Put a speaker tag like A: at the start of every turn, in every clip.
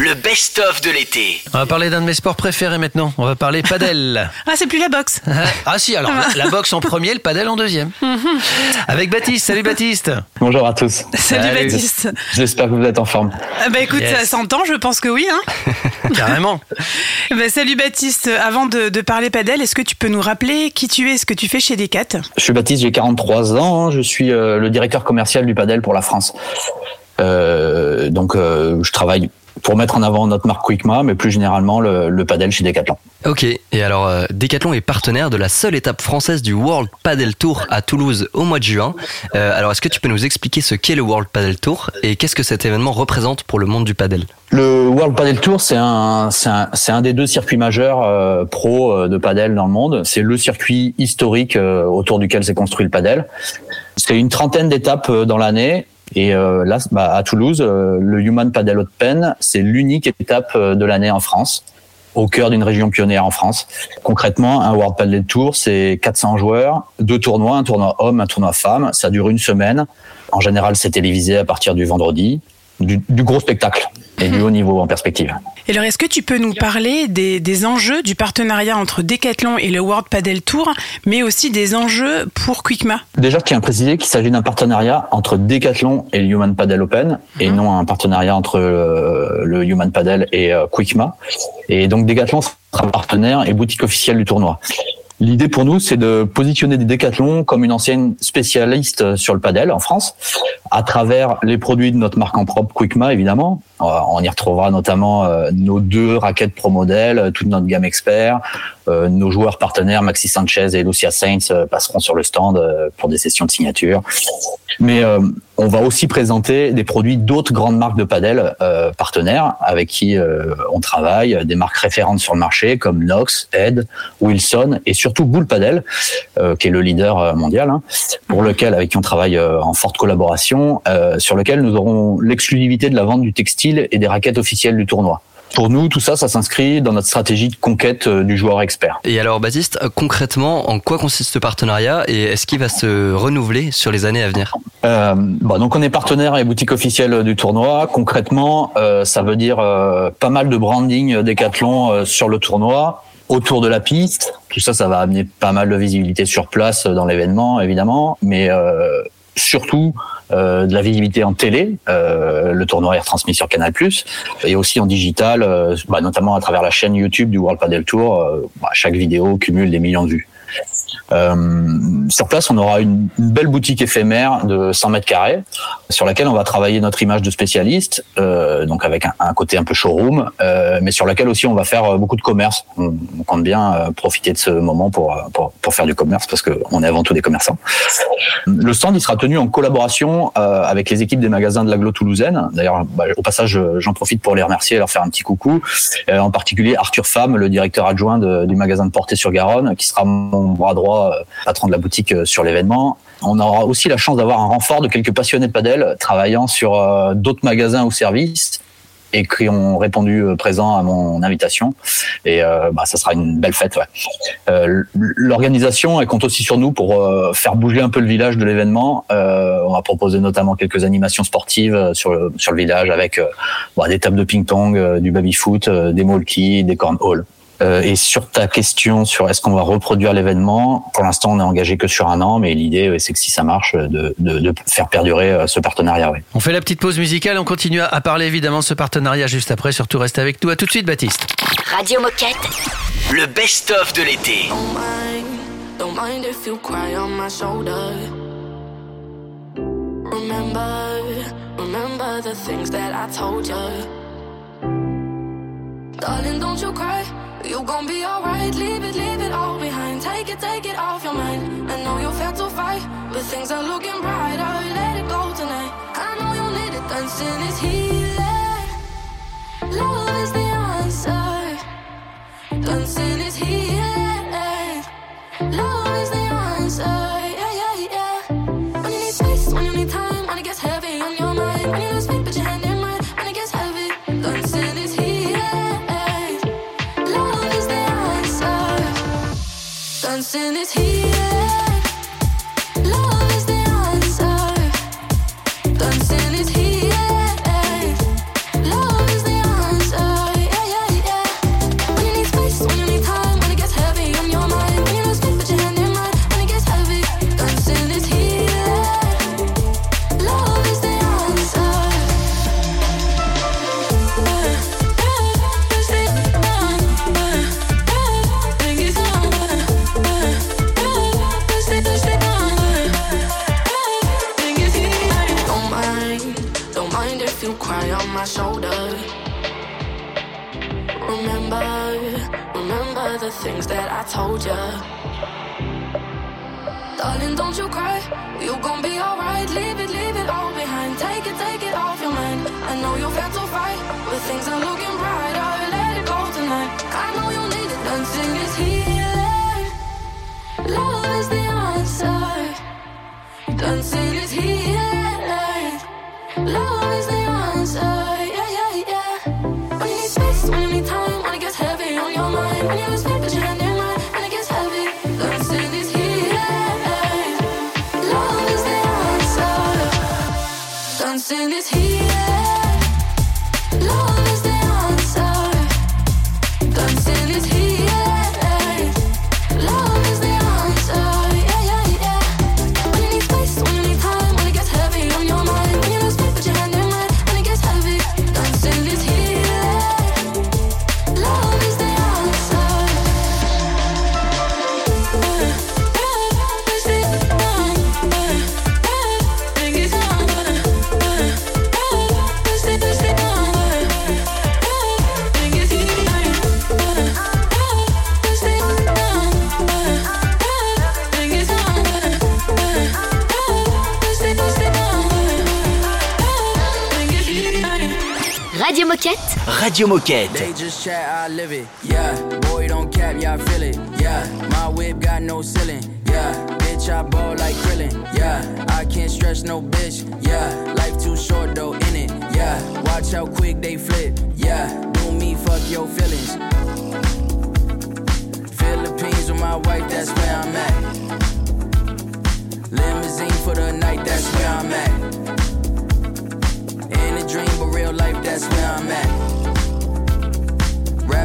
A: Le best-of de l'été.
B: On va parler d'un de mes sports préférés maintenant. On va parler padel.
C: Ah, c'est plus la boxe.
B: ah si, alors la, la boxe en premier, le padel en deuxième. Avec Baptiste. Salut Baptiste.
D: Bonjour à tous.
C: Salut,
B: Salut.
C: Baptiste.
D: J'espère que vous êtes en forme.
C: Ah Bah écoute,
B: Yes.
C: ça s'entend, je pense que oui. Hein
B: Carrément.
C: bah, salut Baptiste. Avant de, de parler padel, est-ce que tu peux nous rappeler qui tu es, ce que tu fais chez Decat?
D: Je suis Baptiste, j'ai 43 ans, je suis euh, le directeur commercial du padel pour la France. Euh, donc euh, je travaille pour mettre en avant notre marque Quickma, mais plus généralement le, le padel chez Decathlon.
E: Ok, et alors euh, Decathlon est partenaire de la seule étape française du World Padel Tour à Toulouse au mois de juin. Euh, alors est-ce que tu peux nous expliquer ce qu'est le World Padel Tour et qu'est-ce que cet événement représente pour le monde du padel?
D: Le World Padel Tour, c'est un, c'est un, c'est un des deux circuits majeurs euh, pro euh, de padel dans le monde. C'est le circuit historique euh, autour duquel s'est construit le padel. C'est une trentaine d'étapes euh, dans l'année. Et euh, là, bah, à Toulouse, euh, le Human Padel Open, c'est l'unique étape euh, de l'année en France, au cœur d'une région pionnière en France. Concrètement, un World Padel Tour, c'est 400 joueurs, deux tournois, un tournoi homme, un tournoi femme. Ça dure une semaine. En général, c'est télévisé à partir du vendredi. Du, du gros spectacle et du haut niveau en perspective.
C: Et alors, est-ce que tu peux nous parler des, des enjeux du partenariat entre Decathlon et le World Padel Tour, mais aussi des enjeux pour Quickma
D: Déjà, je tiens à préciser qu'il s'agit d'un partenariat entre Decathlon et le Human Padel Open, et non un partenariat entre euh, le Human Padel et euh, Quickma. Et donc, Decathlon sera partenaire et boutique officielle du tournoi. L'idée pour nous, c'est de positionner des Decathlon comme une ancienne spécialiste sur le padel en France, à travers les produits de notre marque en propre Quickma, évidemment. On y retrouvera notamment euh, nos deux raquettes Pro Model, euh, toute notre gamme expert. Euh, nos joueurs partenaires Maxi Sanchez et Lucia Sainz euh, passeront sur le stand pour des sessions de signature. Mais on va aussi présenter des produits d'autres grandes marques de padel partenaires avec qui on travaille, des marques référentes sur le marché comme Nox, Ed, Wilson et surtout Bull Padel, qui est le leader mondial, hein, pour lequel avec qui on travaille en forte collaboration, sur lequel nous aurons l'exclusivité de la vente du textile et des raquettes officielles du tournoi. Pour nous, tout ça, ça s'inscrit dans notre stratégie de conquête euh, du joueur expert.
E: Et alors Baptiste, euh, concrètement, en quoi consiste ce partenariat et est-ce qu'il va se renouveler sur les années à venir?
D: Euh, bon, donc on est partenaire et boutique officielle du tournoi. Concrètement, euh, ça veut dire euh, pas mal de branding Décathlon euh, sur le tournoi, autour de la piste. Tout ça, ça va amener pas mal de visibilité sur place dans l'événement, évidemment, mais surtout euh, de la visibilité en télé. Euh, le tournoi est retransmis sur Canal+, et aussi en digital, euh, bah, notamment à travers la chaîne YouTube du World Padel Tour. Euh, bah, chaque vidéo cumule des millions de vues. Euh, sur place, on aura une, belle boutique éphémère de 100 mètres carrés sur laquelle on va travailler notre image de spécialiste, euh, donc avec un, côté un peu showroom, euh, mais sur laquelle aussi on va faire beaucoup de commerce. On, compte bien profiter de ce moment pour, pour, pour faire du commerce parce qu'on est avant tout des commerçants. Le stand il sera tenu en collaboration avec les équipes des magasins de l'agglo toulousaine. D'ailleurs, bah, au passage, j'en profite pour les remercier et leur faire un petit coucou. En particulier Arthur Fam, le directeur adjoint du magasin de Portée-sur-Garonne, qui sera mon bras droit, euh, patron de la boutique euh, sur l'événement. On aura aussi la chance d'avoir un renfort de quelques passionnés de padel travaillant sur euh, d'autres magasins ou services et qui ont répondu euh, présent à mon invitation. Et euh, bah, ça sera une belle fête. Euh, L'organisation, compte aussi sur nous pour euh, faire bouger un peu le village de l'événement. Euh, on va proposer notamment quelques animations sportives euh, sur le, village avec euh, bon, des tables de ping-pong, euh, du baby-foot, euh, des molki, des cornhole. Euh, et sur ta question sur est-ce qu'on va reproduire l'événement, pour l'instant on est engagé que sur un an, mais l'idée ouais, c'est que si ça marche, de, de, de faire perdurer euh, ce partenariat. Ouais.
B: On fait la petite pause musicale. On continue à- à parler évidemment de ce partenariat juste après. Surtout restez avec nous. À tout de suite, Baptiste.
F: Radio Moquette.
A: Le best-of de l'été.
G: Don't mind, don't mind if you cry on my shoulder. Remember, remember the things that I told you. Darling, don't you cry. You gon' be alright. Leave it, leave it all behind. Take it, take it off your mind. I know you felt to fight, but things are looking brighter. Let it go tonight. I know you need it. Dancing is healing. Love is the answer. Dancing is healing. Love is the answer. Dancing is healing. Told ya. Darling, don't you cry, you gon' be alright. Leave it, leave it all behind. Take it, take it off your mind. I know you've had to fight, but things are looking brighter. Let it go tonight. I know you need it. Dancing is healing. Love is the answer. Dancing is healing. Love is the answer. and it's here.
F: Radio Moquette.
H: They just chat, I live it. Yeah, boy, don't cap, yeah, I feel it. Yeah, my whip got no ceiling. Yeah, bitch, I ball like krillin. Yeah, I can't stress no bitch. Yeah, life too short though, in it. Yeah, watch how quick they flip. Yeah, do me, fuck your feelings. Philippines with my wife, that's where I'm at. Limousine for the night, that's where I'm at. In a dream, but real life, that's where I'm at.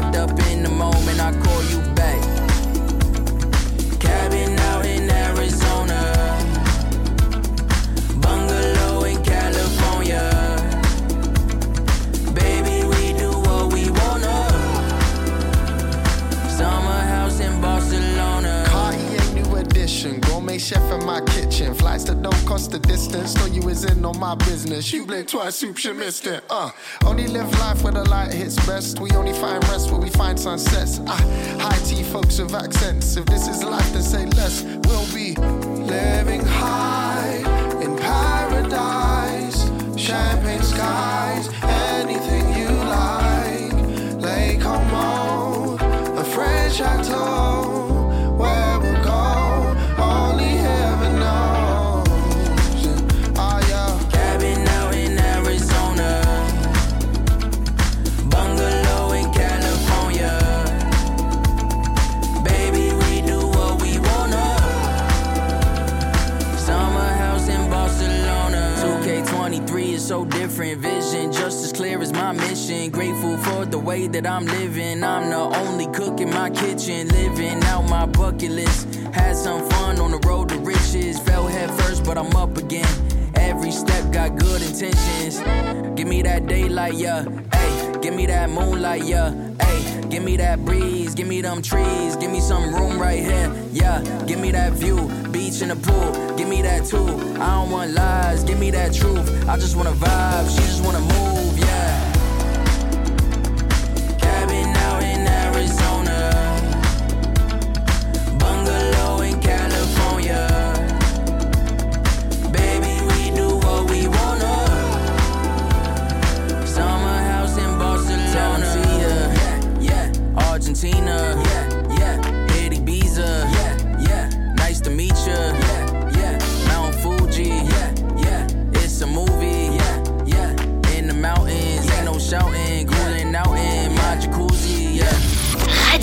H: Wrapped up in the moment, I call you back. Cabin out in Arizona. Bungalow in California. Baby, we do what we wanna. Summer house in Barcelona.
I: Cartier new edition, gourmet chef in my kitchen. Flights that don't cost the distance. Know you is in on my business. You blinked twice, soup, you missed it. Uh, only live life where the light hits best. We only find rest where we find sunsets. Ah, high tea folks with accents. If this is life, then say less. We'll be living high in paradise. Champagne skies, anything you like. Lake Como, a French chateau.
H: Different. Vision just as clear as my mission. Grateful for the way that I'm living. I'm the only cook in my kitchen. Living out my bucket list. Had some fun on the road to riches. Fell head first, but I'm up again. Every step got good intentions. Give me that daylight, yeah. Hey, give me that moonlight, yeah. Hey, give me that breeze, give me them trees, give me some room right here, yeah. Give me that view, beach in the pool, give me that too. I don't want lies, give me that truth. I just wanna vibe, she just wanna move,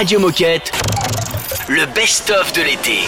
J: Radio Moquette.
K: Le best-of de l'été.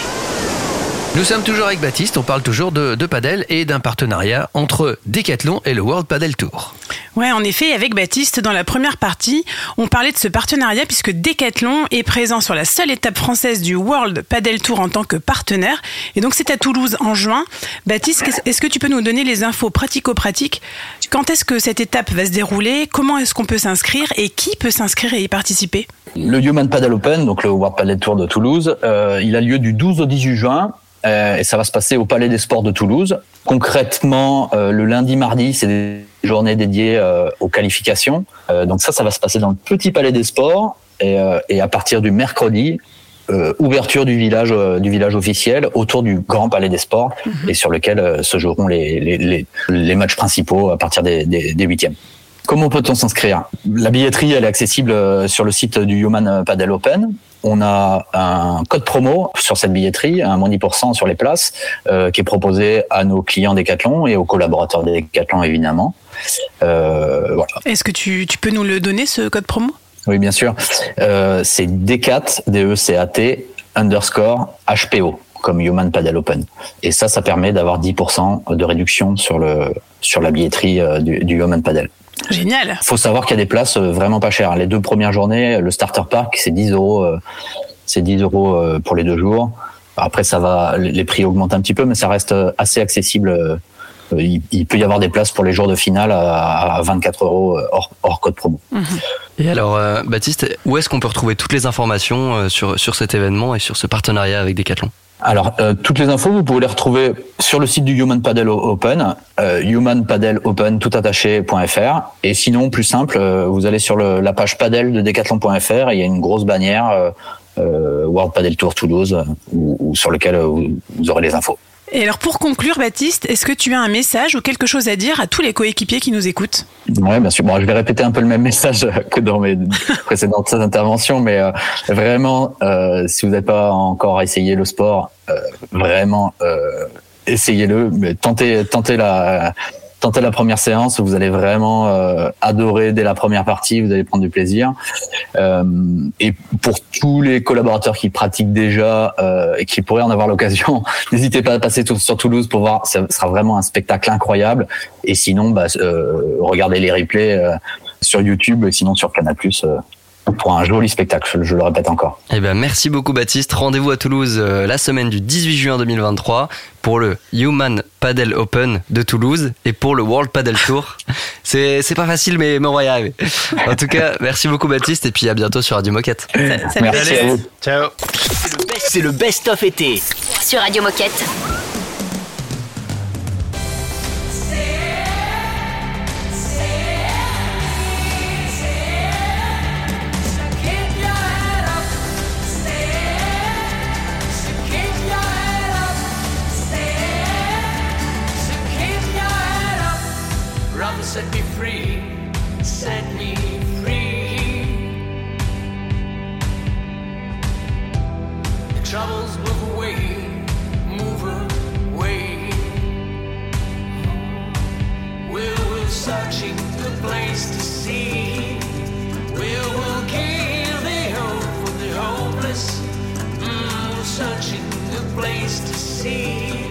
B: Nous sommes toujours avec Baptiste, on parle toujours de, de padel et d'un partenariat entre Decathlon et le World Padel Tour.
C: Ouais, en effet, avec Baptiste, dans la première partie, on parlait de ce partenariat puisque Decathlon est présent sur la seule étape française du World Padel Tour en tant que partenaire. Et donc, c'est à Toulouse en juin. Baptiste, est-ce que tu peux nous donner les infos pratico-pratiques? Quand est-ce que cette étape va se dérouler? Comment est-ce qu'on peut s'inscrire? Et qui peut s'inscrire et y participer?
D: Le Human Paddle Open, donc le World Padel Tour de Toulouse, euh, il a lieu du 12 au 18 juin euh, et ça va se passer au Palais des Sports de Toulouse. Concrètement, euh, le lundi, mardi, c'est des journées dédiées euh, aux qualifications. Donc ça, ça va se passer dans le petit Palais des Sports et, et à partir du mercredi. ouverture du village du village officiel autour du grand palais des sports et sur lequel se joueront les, les, les, les matchs principaux à partir des, des, des huitièmes. Comment peut-on s'inscrire? La billetterie, elle est accessible sur le site du Human Padel Open. On a un code promo sur cette billetterie, un moins 10% sur les places, euh, qui est proposé à nos clients Decathlon et aux collaborateurs des Decathlon évidemment. Euh, voilà.
C: Est-ce que tu, tu peux nous le donner, ce code promo?
D: Oui, bien sûr. Euh, c'est D4, D-E-C-A-T, underscore HPO, comme Human Padel Open. Et ça, ça permet d'avoir 10% de réduction sur, le, sur la billetterie du, du Human Padel.
C: Génial
D: faut savoir qu'il y a des places euh, vraiment pas chères. Les deux premières journées, le starter park, c'est 10 euros, euh, c'est 10 euros euh, pour les deux jours. Après, ça va, les prix augmentent un petit peu, mais ça reste assez accessible. Il, il peut y avoir des places pour les jours de finale à, à 24 euros hors, hors code promo.
E: Et alors, euh, Baptiste, où est-ce qu'on peut retrouver toutes les informations sur, sur cet événement et sur ce partenariat avec Decathlon?
D: Alors, euh, toutes les infos, vous pouvez les retrouver sur le site du Human Paddle Open, euh, humanpaddleopen tout attaché.fr. Et sinon, plus simple, euh, vous allez sur le, la page paddle de decathlon.fr et il y a une grosse bannière euh, euh, World Paddle Tour Toulouse où- sur lequel euh, vous, vous aurez les infos.
C: Et alors, pour conclure, Baptiste, est-ce que tu as un message ou quelque chose à dire à tous les coéquipiers qui nous écoutent?
D: Ouais, bien sûr. Bon, je vais répéter un peu le même message que dans mes précédentes interventions, mais euh, vraiment, euh, si vous n'avez pas encore essayé le sport, euh, vraiment, essayez-le. Tentez, tentez la, tentez la première séance. Vous allez vraiment euh, adorer dès la première partie. Vous allez prendre du plaisir. Euh, et pour tous les collaborateurs qui pratiquent déjà euh, et qui pourraient en avoir l'occasion, n'hésitez pas à passer sur Toulouse pour voir. Ça sera vraiment un spectacle incroyable. Et sinon, bah, euh, regardez les replays euh, sur YouTube et sinon sur Canal+. Pour un joli spectacle, je, le répète encore.
E: Eh ben, merci beaucoup Baptiste. Rendez-vous à Toulouse euh, la semaine du 18 juin 2023 pour le Human Paddle Open de Toulouse et pour le World Paddle Tour. C'est c'est pas facile, mais, mais on va y arriver. En tout cas, merci beaucoup Baptiste et puis à bientôt sur Radio Moquette.
C: Salut.
D: Merci à vous.
B: Ciao
K: C'est le best- C'est le best-of été.
J: Sur Radio Moquette.
L: Set me free, set me free. The troubles move away, move away. We're, we're searching the place to see. We're, we'll give the hope for the hopeless. Mm, searching the place to see.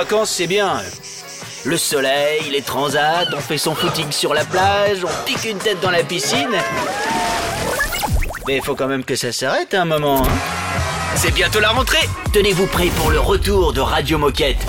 A: vacances, c'est bien. Le soleil, les transats, on fait son footing sur la plage, on pique une tête dans la piscine. Mais faut quand même que ça s'arrête un moment. Hein. C'est bientôt la rentrée. Tenez-vous prêts pour le retour de Radio Moquette.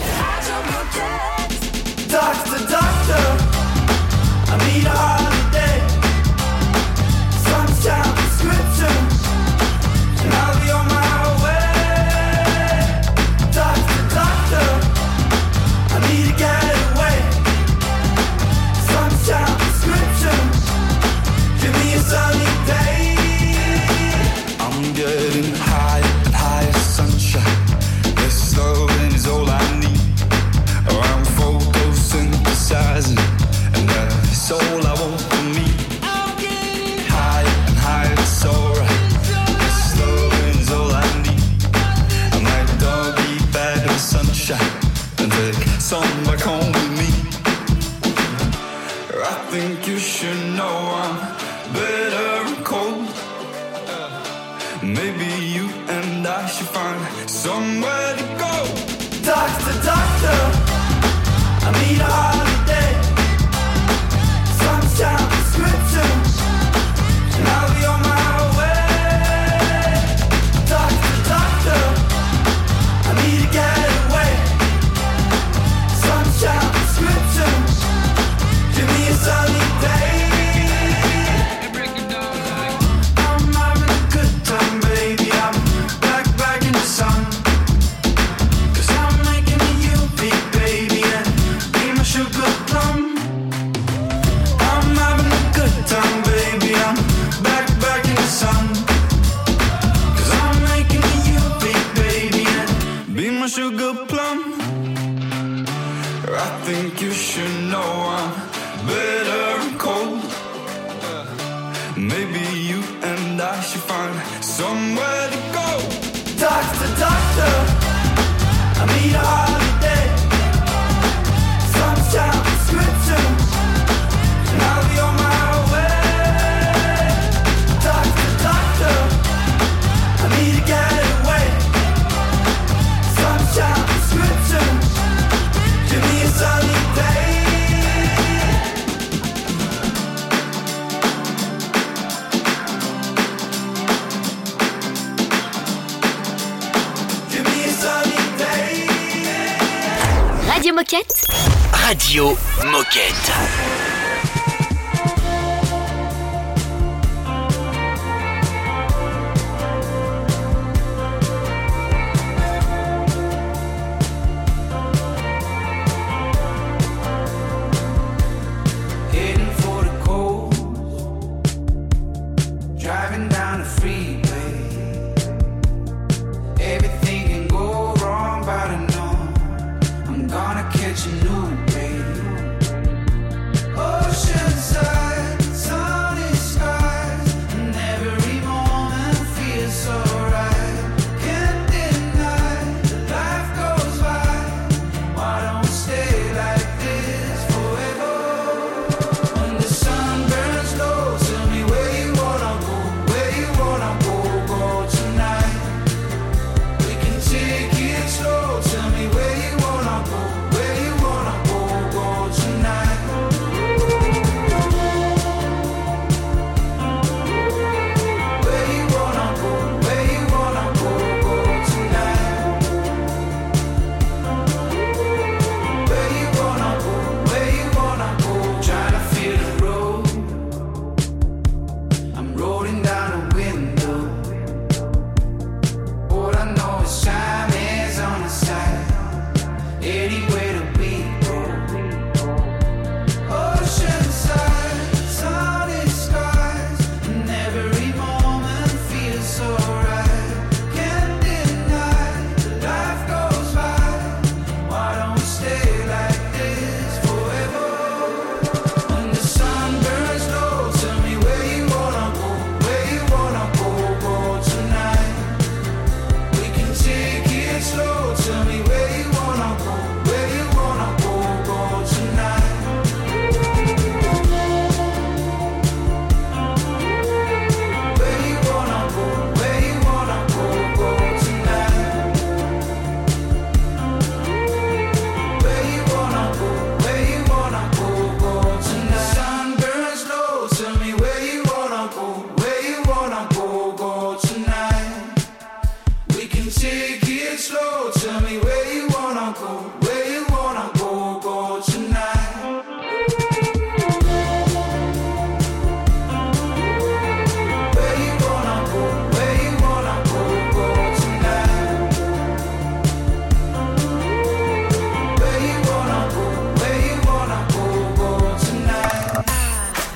L: again.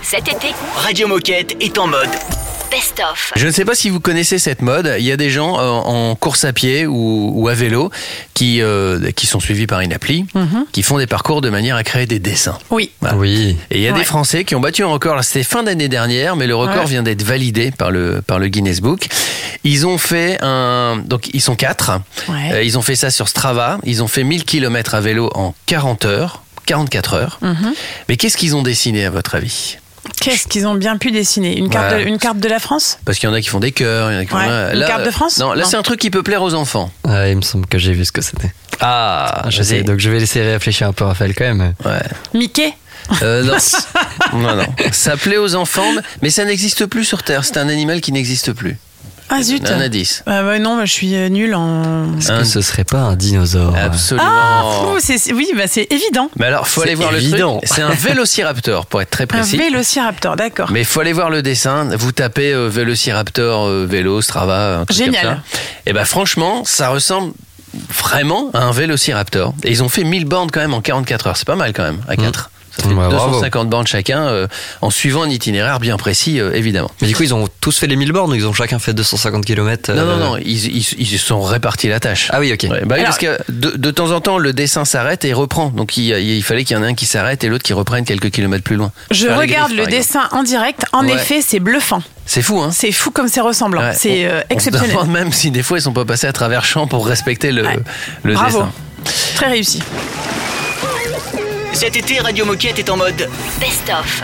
F: Cet été,
A: Radio Moquette est en mode
F: best-of.
B: Je ne sais pas si vous connaissez cette mode. Il y a des gens euh, en course à pied ou, ou à vélo qui, euh, qui sont suivis par une appli, qui font des parcours de manière à créer des dessins.
C: Oui.
B: Voilà.
E: Oui.
B: Et il y a
C: Ouais.
B: des Français qui ont battu un record. C'était fin d'année dernière, mais le record
C: Ouais.
B: vient d'être validé par le, par le Guinness Book. Ils ont fait un. Donc, ils sont quatre.
C: Ouais.
B: Euh, ils ont fait ça sur Strava. Ils ont fait 1000 km à vélo en 40 heures. 44 heures.
C: Mhm.
B: Mais qu'est-ce qu'ils ont dessiné, à votre avis?
C: Qu'est-ce qu'ils ont bien pu dessiner une carte, de, une carte de la France
B: Parce qu'il y en a qui font des cœurs, il y en a qui font.
C: Une carte de France
B: Non, là, c'est un truc qui peut plaire aux enfants.
E: Ah, il me semble que j'ai vu ce que c'était.
B: Ah,
E: Je sais, donc je vais laisser réfléchir un peu Raphaël quand même.
B: Ouais.
C: Mickey
B: Euh, non. non, non. Ça plaît aux enfants, mais ça n'existe plus sur Terre. C'est un animal qui n'existe plus.
C: Ah zut
B: Un indice.
C: Ah bah non, bah, je suis euh, nulle en...
E: Est-ce
B: Un-
E: que ce serait pas un dinosaure
B: Absolument.
C: Ah, fou, c'est- oui, bah, c'est évident.
B: Mais alors, faut aller voir
E: évident.
B: le truc. C'est un vélociraptor, pour être très
C: Un
B: précis.
C: vélociraptor, d'accord.
B: Mais il faut aller voir le dessin. Vous tapez euh, vélociraptor, euh, vélo, Strava, un truc
C: Génial.
B: comme ça. Et ben franchement, ça ressemble vraiment à un vélociraptor. Et ils ont fait 1000 bornes quand même en 44 heures. C'est pas mal quand même, à 4. Ça fait
E: Ouais, bravo.
B: 250 bornes chacun, euh, en suivant un itinéraire bien précis, euh, évidemment.
E: Mais du coup, ils ont tous fait les 1000 bornes ou ils ont chacun fait 250 km
B: Non, non, non, ils, ils, ils se sont répartis la tâche.
E: Ah oui, ok.
B: Ouais, bah
C: Alors-
B: parce que de, de temps en temps, le dessin s'arrête et reprend. Donc il, il fallait qu'il y en ait un qui s'arrête et l'autre qui reprenne quelques kilomètres plus loin.
C: Je
B: Faire
C: regarde
B: griffes,
C: le dessin en direct. En
B: Ouais.
C: effet, c'est bluffant.
B: C'est fou, hein
C: C'est fou comme c'est ressemblant.
B: Ouais.
C: C'est
B: On-
C: euh,
B: On
C: exceptionnel.
B: se demande même si des fois ils sont pas passés à travers champs pour respecter le,
C: Ouais.
B: le
C: Bravo.
B: dessin.
C: Très réussi.
A: Cet été, Radio Moquette est en mode
F: Best-of.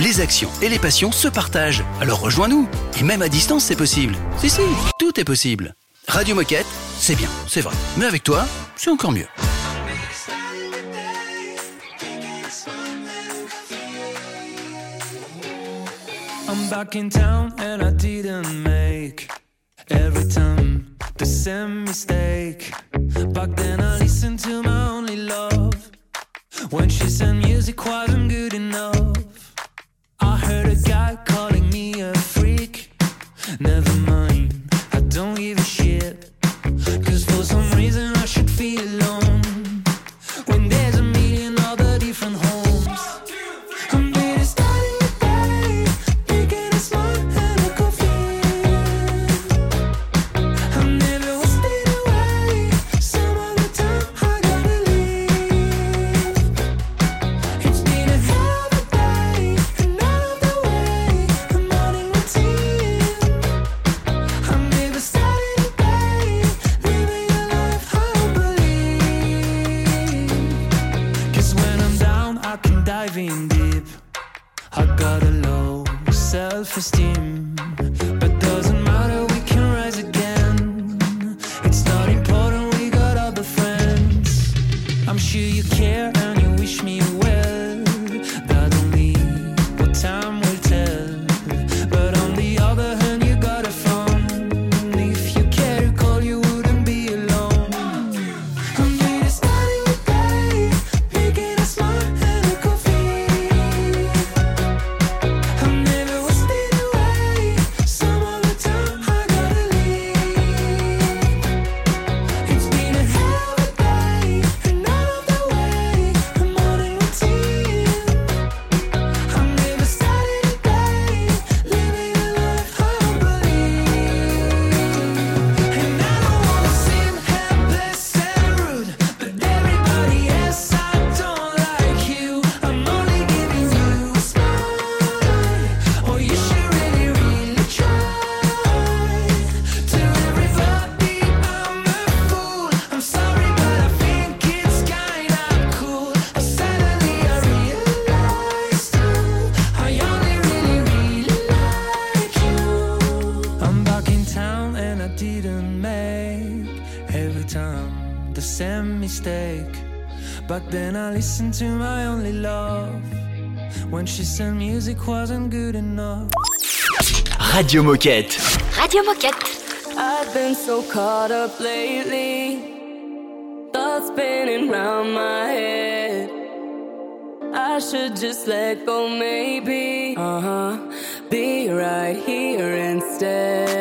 M: Les actions et les passions se partagent. Alors rejoins-nous. Et même à distance, c'est possible. Si, si, tout est possible. Radio Moquette, c'est bien, c'est vrai. Mais avec toi, c'est encore mieux.
L: I'm back in town and I didn't make every time the same mistake. Back then I listened to my only love when she music wasn't good enough. Heard a guy calling me a freak. Never mind, I don't give a shit. self-esteem music wasn't good enough.
K: Radio Moquette.
J: Radio Moquette.
N: I've been so caught up lately, thoughts spinning round my head. I should just let go, maybe. Uh huh. Be right here instead.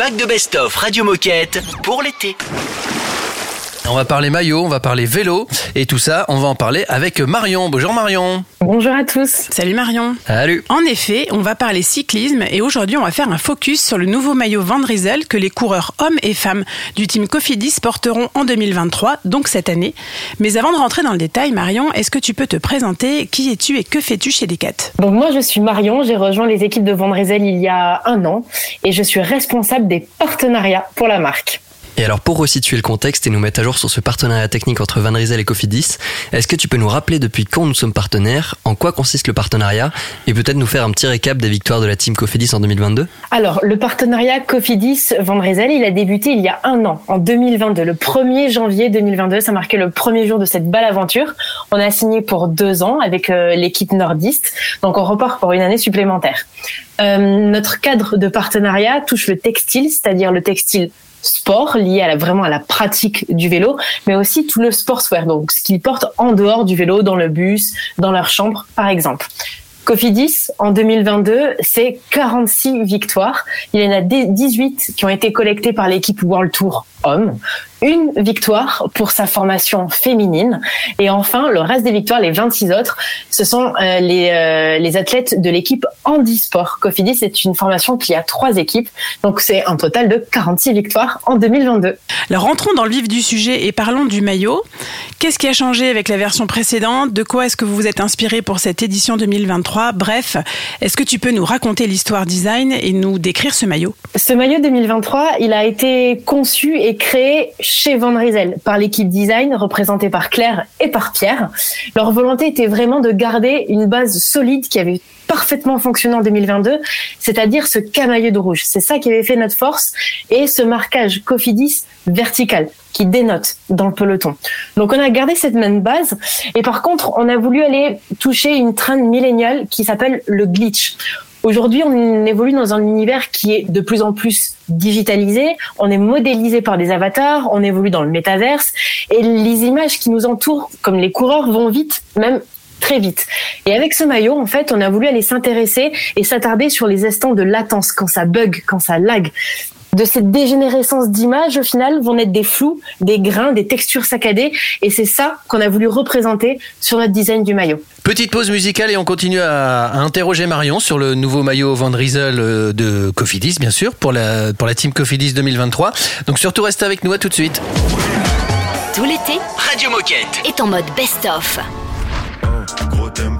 A: Vague de best-of Radio Moquette pour l'été.
B: On va parler maillot, on va parler vélo et tout ça, on va en parler avec Marion. Bonjour Marion.
C: Bonjour à tous. Salut Marion.
B: Salut.
C: En effet, on va parler cyclisme et aujourd'hui on va faire un focus sur le nouveau maillot Van que les coureurs hommes et femmes du team Cofidis porteront en 2023, donc cette année. Mais avant de rentrer dans le détail, Marion, est-ce que tu peux te présenter? Qui es-tu et que fais-tu chez Decat?
O: Donc moi je suis Marion, j'ai rejoint les équipes de Van il y a un an et je suis responsable des partenariats pour la marque.
E: Et alors pour resituer le contexte et nous mettre à jour sur ce partenariat technique entre Van Rysel et Cofidis, est-ce que tu peux nous rappeler depuis quand nous sommes partenaires, en quoi consiste le partenariat et peut-être nous faire un petit récap des victoires de la team Cofidis en 2022
O: Alors le partenariat Cofidis Van Rysel, il a débuté il y a un an, en 2022, le 1er janvier 2022, ça marquait le premier jour de cette belle aventure. On a signé pour deux ans avec euh, l'équipe nordiste, donc on repart pour une année supplémentaire. Euh, notre cadre de partenariat touche le textile, c'est-à-dire le textile sport lié à la, vraiment à la pratique du vélo, mais aussi tout le sportswear, donc ce qu'ils portent en dehors du vélo, dans le bus, dans leur chambre, par exemple. Cofidis, en 2022, c'est 46 victoires. Il y en a 18 qui ont été collectées par l'équipe World Tour Homme, une victoire pour sa formation féminine. Et enfin, le reste des victoires, les 26 autres, ce sont euh, les, euh, les athlètes de l'équipe handisport. Cofidis, c'est une formation qui a trois équipes. Donc, c'est un total de 46 victoires en 2022.
C: Alors, rentrons dans le vif du sujet et parlons du maillot. Qu'est-ce qui a changé avec la version précédente? De quoi est-ce que vous vous êtes inspiré pour cette édition 2023 Bref, est-ce que tu peux nous raconter l'histoire design et nous décrire ce maillot?
O: Ce maillot 2023, il a été conçu et créé chez Van Rysel par l'équipe design représentée par Claire et par Pierre. Leur volonté était vraiment de garder une base solide qui avait parfaitement fonctionné en 2022, c'est-à-dire ce camailleux de rouge. C'est ça qui avait fait notre force et ce marquage Cofidis vertical qui dénote dans le peloton. Donc on a gardé cette même base et par contre on a voulu aller toucher une trend milléniale qui s'appelle le glitch. Aujourd'hui, on évolue dans un univers qui est de plus en plus digitalisé, on est modélisé par des avatars, on évolue dans le métaverse, et les images qui nous entourent, comme les coureurs, vont vite, même très vite. Et avec ce maillot, en fait, on a voulu aller s'intéresser et s'attarder sur les instants de latence, quand ça bug, quand ça lag. De cette dégénérescence d'image, au final, vont naître des flous, des grains, des textures saccadées, et c'est ça qu'on a voulu représenter sur notre design du maillot.
B: Petite pause musicale et on continue à, à interroger Marion sur le nouveau maillot Van Rysel euh, de Cofidis, bien sûr, pour la, pour la team Cofidis 2023. Donc surtout restez avec nous, à tout de suite.
F: Tout l'été
A: Radio Moquette.
F: est en mode best-of.
P: Gros tempo, tu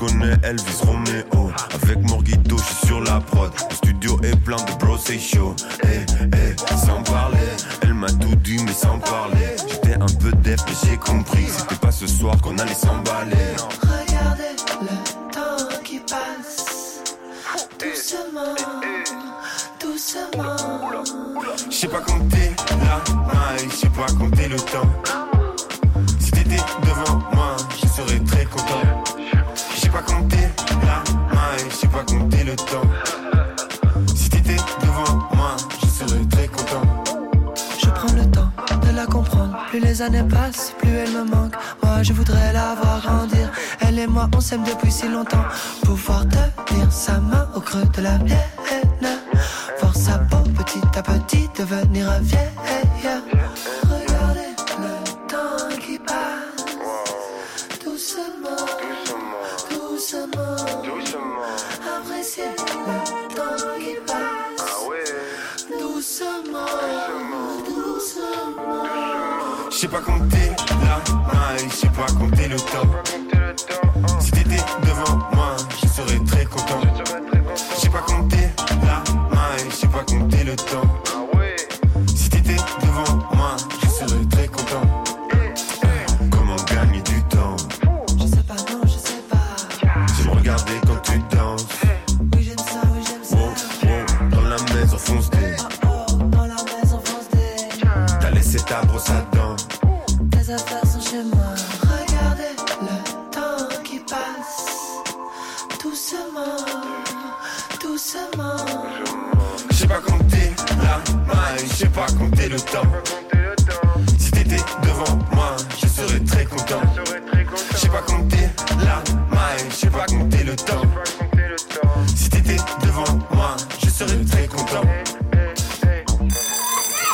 P: connais Elvis Romeo. Avec Morguito, je suis sur la prod. Le studio est plein de bros, c'est chaud. Eh, eh, sans parler, elle m'a tout dit, mais sans parler. J'étais un peu def, mais j'ai compris. C'était pas ce soir qu'on allait s'emballer.
L: Regardez le temps qui passe doucement, doucement.
P: Je sais pas compter la maille, je sais pas compter le temps.
L: Années passent, plus elle me manque. Moi, je voudrais la voir grandir. Elle et moi, on s'aime depuis si longtemps. Pouvoir tenir sa main au creux de la mienne. Voir sa peau petit à petit devenir vieille.
P: Pas compter devant moi, je serai très content.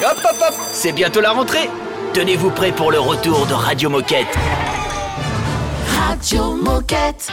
P: Hop hop hop,
K: c'est bientôt la rentrée. Tenez-vous prêt pour le retour de Radio Moquette.
Q: Radio Moquette.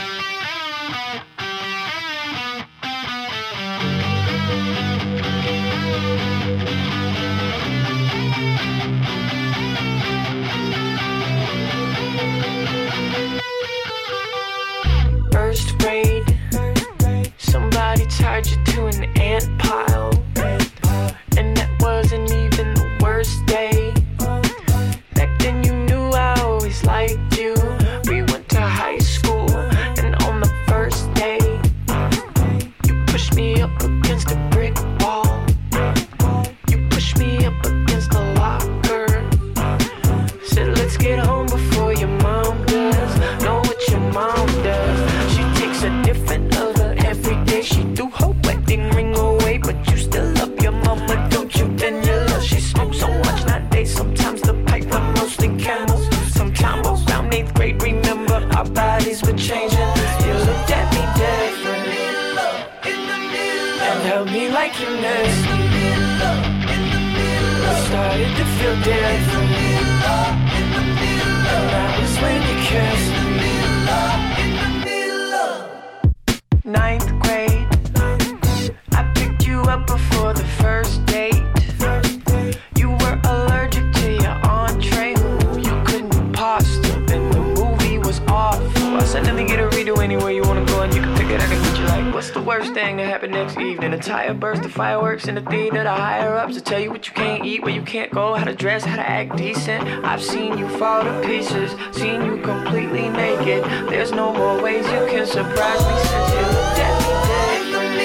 R: I've seen you fall to pieces, seen you completely naked. There's no more ways you can surprise me since you looked at me different.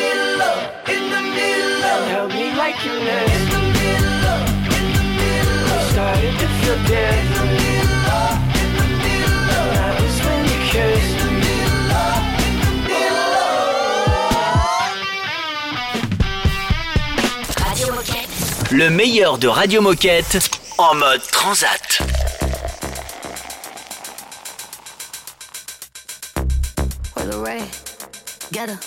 R: And held me like you missed. I started to feel different. And that was when you kissed.
J: Radio Moquette.
K: Le meilleur de Radio Moquette en mode transat.
S: Ray, get her.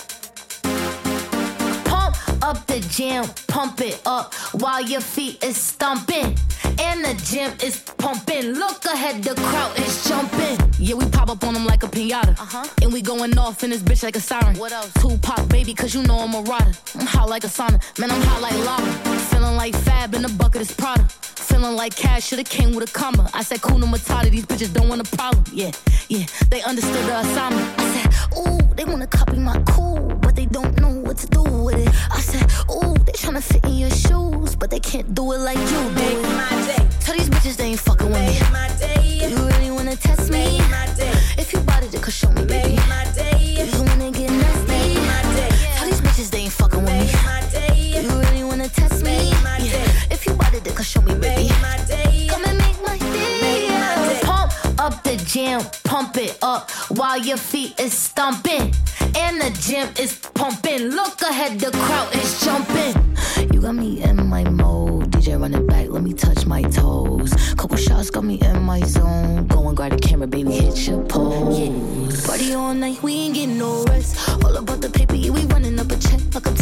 S: Pump up the jam, pump it up while your feet is stomping. And the gym is pumping. Look ahead, the crowd is jumping.
T: Yeah, we pop up on them like a pinata.
S: Uh-huh.
T: And we going off in this bitch like a siren.
S: What else?
T: Tupac, baby, cause you know I'm a rider. I'm hot like a sauna. Man, I'm hot like lava. Feeling like Fab in the bucket is Prada. Feeling like cash should've came with a comma. I said, Kuna Matata, these bitches don't want a problem. Yeah, yeah, they understood the assignment.
S: I said, ooh, they wanna copy my cool, but they don't know what to do with it. I said, ooh, they tryna fit in your shoes, but they can't do it like you do
T: Make
S: it.
T: my day.
S: Tell these bitches they ain't fucking with me.
T: My day.
S: You really wanna test me?
T: Make my day.
S: If you bought it, could show me, baby.
T: Make my day.
S: You wanna get nasty?
T: Make my day.
S: Tell these bitches they ain't fucking with me.
T: Make my day.
S: You really wanna test me?
T: Make my
S: Yeah. If you bought it, could show me, baby.
T: Make my day.
S: Jam, pump it up while your feet is stomping. And the gym is pumping. Look ahead, the crowd is jumping. You got me in my mode. DJ run it back, let me touch my toes. Couple shots got me in my zone. Go and grab the camera, baby, hit your pose. Party all night, we ain't getting no rest. All about the paper, yeah, we running up a check. I can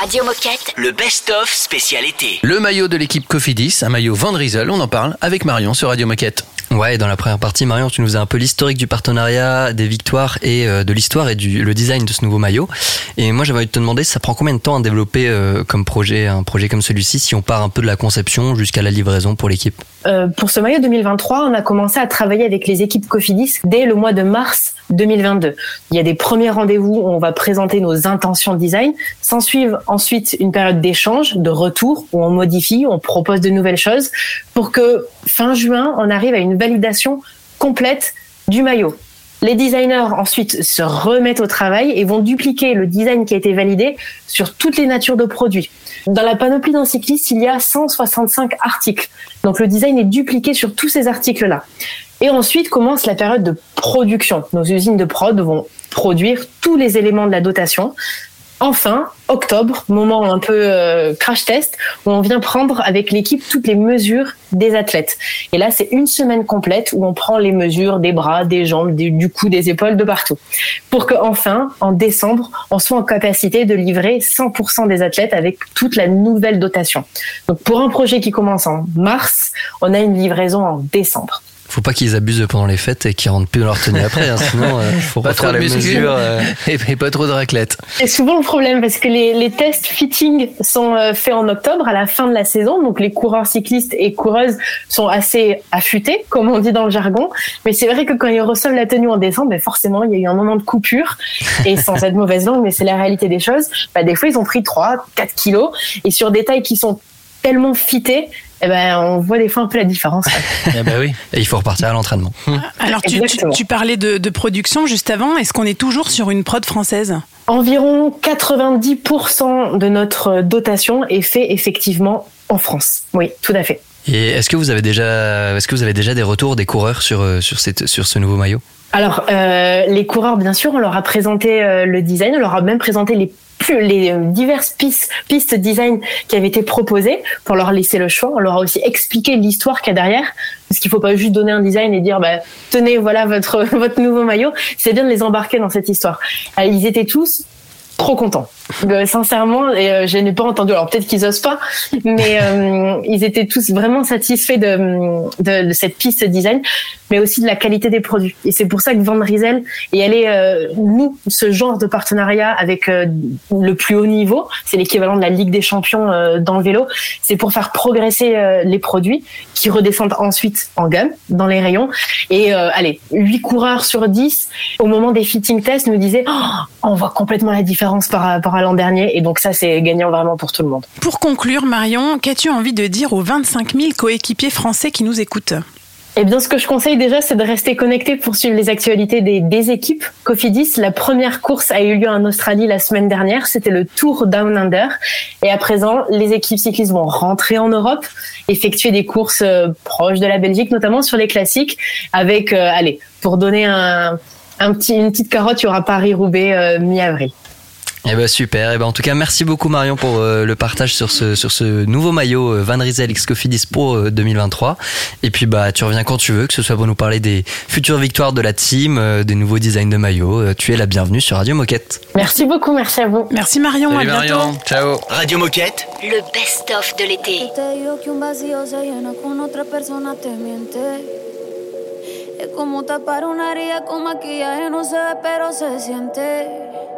J: Radio Moquette.
K: le best-of spécialité.
B: Le maillot de l'équipe Cofidis, un maillot Van Riesel, on en parle avec Marion sur Radio Moquette.
E: Ouais, dans la première partie, Marion, tu nous as un peu l'historique du partenariat, des victoires et euh, de l'histoire et du le design de ce nouveau maillot. Et moi, j'avais envie de te demander, ça prend combien de temps à développer euh, comme projet, un projet comme celui-ci, si on part un peu de la conception jusqu'à la livraison pour l'équipe?
O: Euh, pour ce maillot 2023, on a commencé à travailler avec les équipes Cofidis dès le mois de mars 2022. Il y a des premiers rendez-vous où on va présenter nos intentions de design. S'en suivent ensuite une période d'échange, de retour, où on modifie, on propose de nouvelles choses pour que fin juin, on arrive à une validation complète du maillot. Les designers ensuite se remettent au travail et vont dupliquer le design qui a été validé sur toutes les natures de produits. Dans la panoplie d'un cycliste, il y a 165 articles. Donc le design est dupliqué sur tous ces articles-là. Et ensuite commence la période de production. Nos usines de prod vont produire tous les éléments de la dotation. Enfin, octobre, moment un peu euh, crash test, où on vient prendre avec l'équipe toutes les mesures des athlètes. Et là, c'est une semaine complète où on prend les mesures des bras, des jambes, du cou, des épaules, de partout. Pour que enfin, en décembre, on soit en capacité de livrer 100% des athlètes avec toute la nouvelle dotation. Donc pour un projet qui commence en mars, on a une livraison en décembre.
E: Faut pas qu'ils abusent pendant les fêtes et qu'ils rentrent plus dans leur tenue après, hein, sinon euh, faut
B: Pas trop de
E: mesures. euh.
B: et, et pas trop de raclette.
O: C'est souvent le problème parce que les, les tests fitting sont euh, faits en octobre à la fin de la saison. Donc les coureurs cyclistes et coureuses sont assez affûtés, comme on dit dans le jargon. Mais c'est vrai que quand ils reçoivent la tenue en décembre, ben forcément il y a eu un moment de coupure. Et sans être mauvaise langue, mais c'est la réalité des choses. Ben, des fois ils ont pris 3, 4 kilos. Et sur des tailles qui sont tellement fitées, eh ben, on voit des fois un peu la différence.
E: Eh ben oui. Et il faut repartir à l'entraînement.
C: Alors, tu, tu,
O: Exactement.
C: tu parlais de, de production juste avant. Est-ce qu'on est toujours sur une prod française?
O: Environ 90% de notre dotation est fait effectivement en France. Oui, tout à fait.
E: Et est-ce que vous avez déjà, est-ce que vous avez déjà des retours des coureurs sur euh, sur cette sur ce nouveau maillot?
O: Alors, euh, les coureurs, bien sûr, on leur a présenté euh, le design, on leur a même présenté les les euh, diverses pistes, pistes design qui avaient été proposées pour leur laisser le choix. On leur a aussi expliqué l'histoire qu'il y a derrière, parce qu'il faut pas juste donner un design et dire, bah, tenez, voilà votre votre nouveau maillot. C'est bien de les embarquer dans cette histoire. Euh, ils étaient tous trop contents. Sincèrement, euh, je n'ai pas entendu. Alors peut-être qu'ils osent pas, mais euh, ils étaient tous vraiment satisfaits de, cette piste design, mais aussi de la qualité des produits. Et c'est pour ça que Van Riesel est allé euh, nous ce genre de partenariat avec le plus haut niveau. C'est l'équivalent de la Ligue des Champions dans le vélo. C'est pour faire progresser les produits qui redescendent ensuite en gamme dans les rayons. Et allez, 8 coureurs sur 10 au moment des fitting tests nous disaient Oh, on voit complètement la différence par rapport à l'an dernier. Et donc ça, c'est gagnant vraiment pour tout le monde.
C: Pour conclure, Marion, qu'as-tu envie de dire aux 25 000 coéquipiers français qui nous écoutent?
O: Eh bien, ce que je conseille déjà, c'est de rester connecté pour suivre les actualités des, des équipes. Cofidis, la première course a eu lieu en Australie la semaine dernière. C'était le Tour Down Under. Et à présent, les équipes cyclistes vont rentrer en Europe, effectuer des courses euh, proches de la Belgique, notamment sur les classiques, avec, euh, allez, pour donner un, un petit, une petite carotte, il y aura Paris-Roubaix euh, mi-avril.
E: Eh ben super. Eh ben en tout cas, merci beaucoup Marion pour euh, le partage sur ce sur ce nouveau maillot euh, Van Riesel X Cofidis Pro euh, 2023. Et puis bah tu reviens quand tu veux, que ce soit pour nous parler des futures victoires de la team, euh, des nouveaux designs de maillots. Euh, tu es la bienvenue sur Radio Moquette.
O: Merci beaucoup, merci à vous.
C: Merci Marion, à bientôt.
E: Ciao.
K: Radio Moquette.
J: Le best-of de l'été.
U: Te digo que un vacío se llena con otra persona te miente. Es como tapar una herida con maquillaje, no se ve, pero se siente.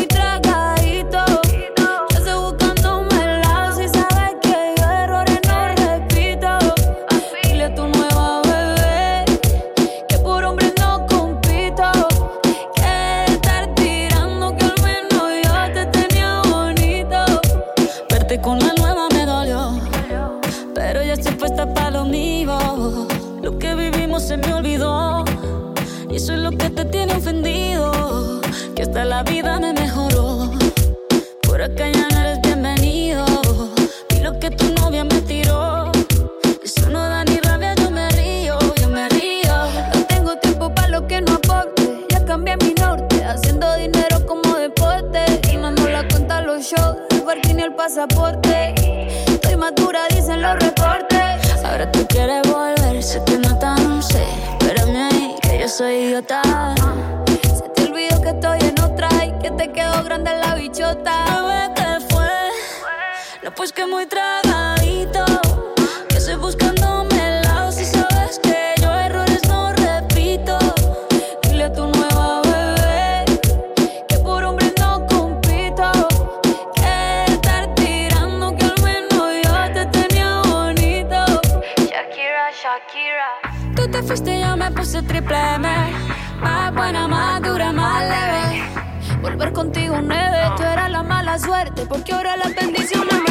U: Por acá ya no eres bienvenido. Y lo que tu novia me tiró. Eso no da ni rabia, yo me río, yo me río. No tengo tiempo para lo que no aporte. Ya cambié mi norte, haciendo dinero como deporte. Y no la cuenta los shows, el parking y el pasaporte. Estoy madura, dicen los reportes. Ahora tú quieres volver, sé que no tan sé. Espérame ahí, que yo soy idiota. Se te olvidó que estoy en otra y que te quedó grande la bichota pues que muy tragadito. Que estoy buscándome el lado si sabes que yo errores no repito. Dile a tu nueva bebé que por hombre no compito. Que estar tirando que al menos yo
V: te tenía bonito. Shakira, Shakira. Tú te fuiste, yo me puse triple M. Más buena, más dura, más leve. Volver contigo nueve, tú eras la mala suerte, porque ahora la bendición me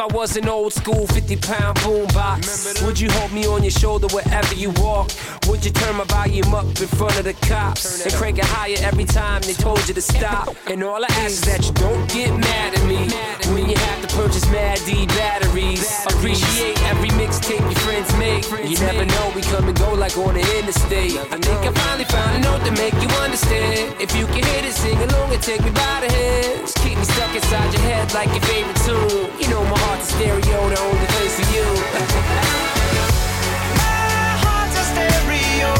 W: If I was an old school 50 pound boombox, would you hold me on your shoulder wherever you walk? Would you turn my volume up in front of the cops and crank it higher every time they told you to stop? And all I ask is that you don't get mad at me You never know, we come and go like on the interstate. I think I finally found a note to make you understand. If you can hit it, sing along and take me by the hands. Keep me stuck inside your head like your favorite tune. You know my heart's a stereo, the only place for you.
X: My heart's a stereo.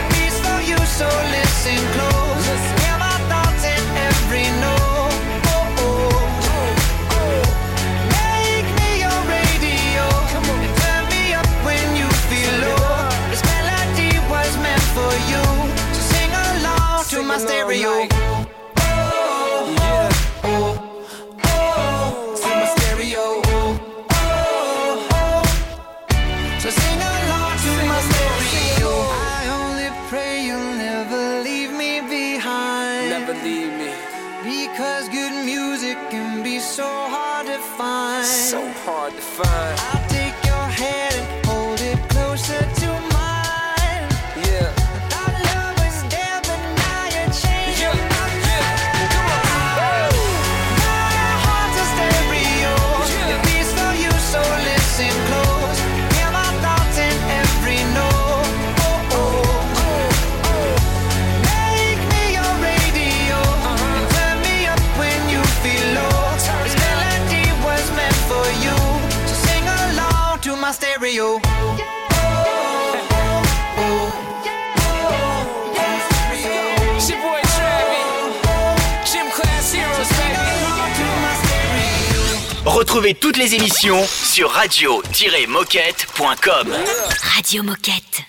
X: It beats for you, so listen close.
K: Retrouvez toutes les émissions sur radio-moquette.com.
J: Radio Moquette.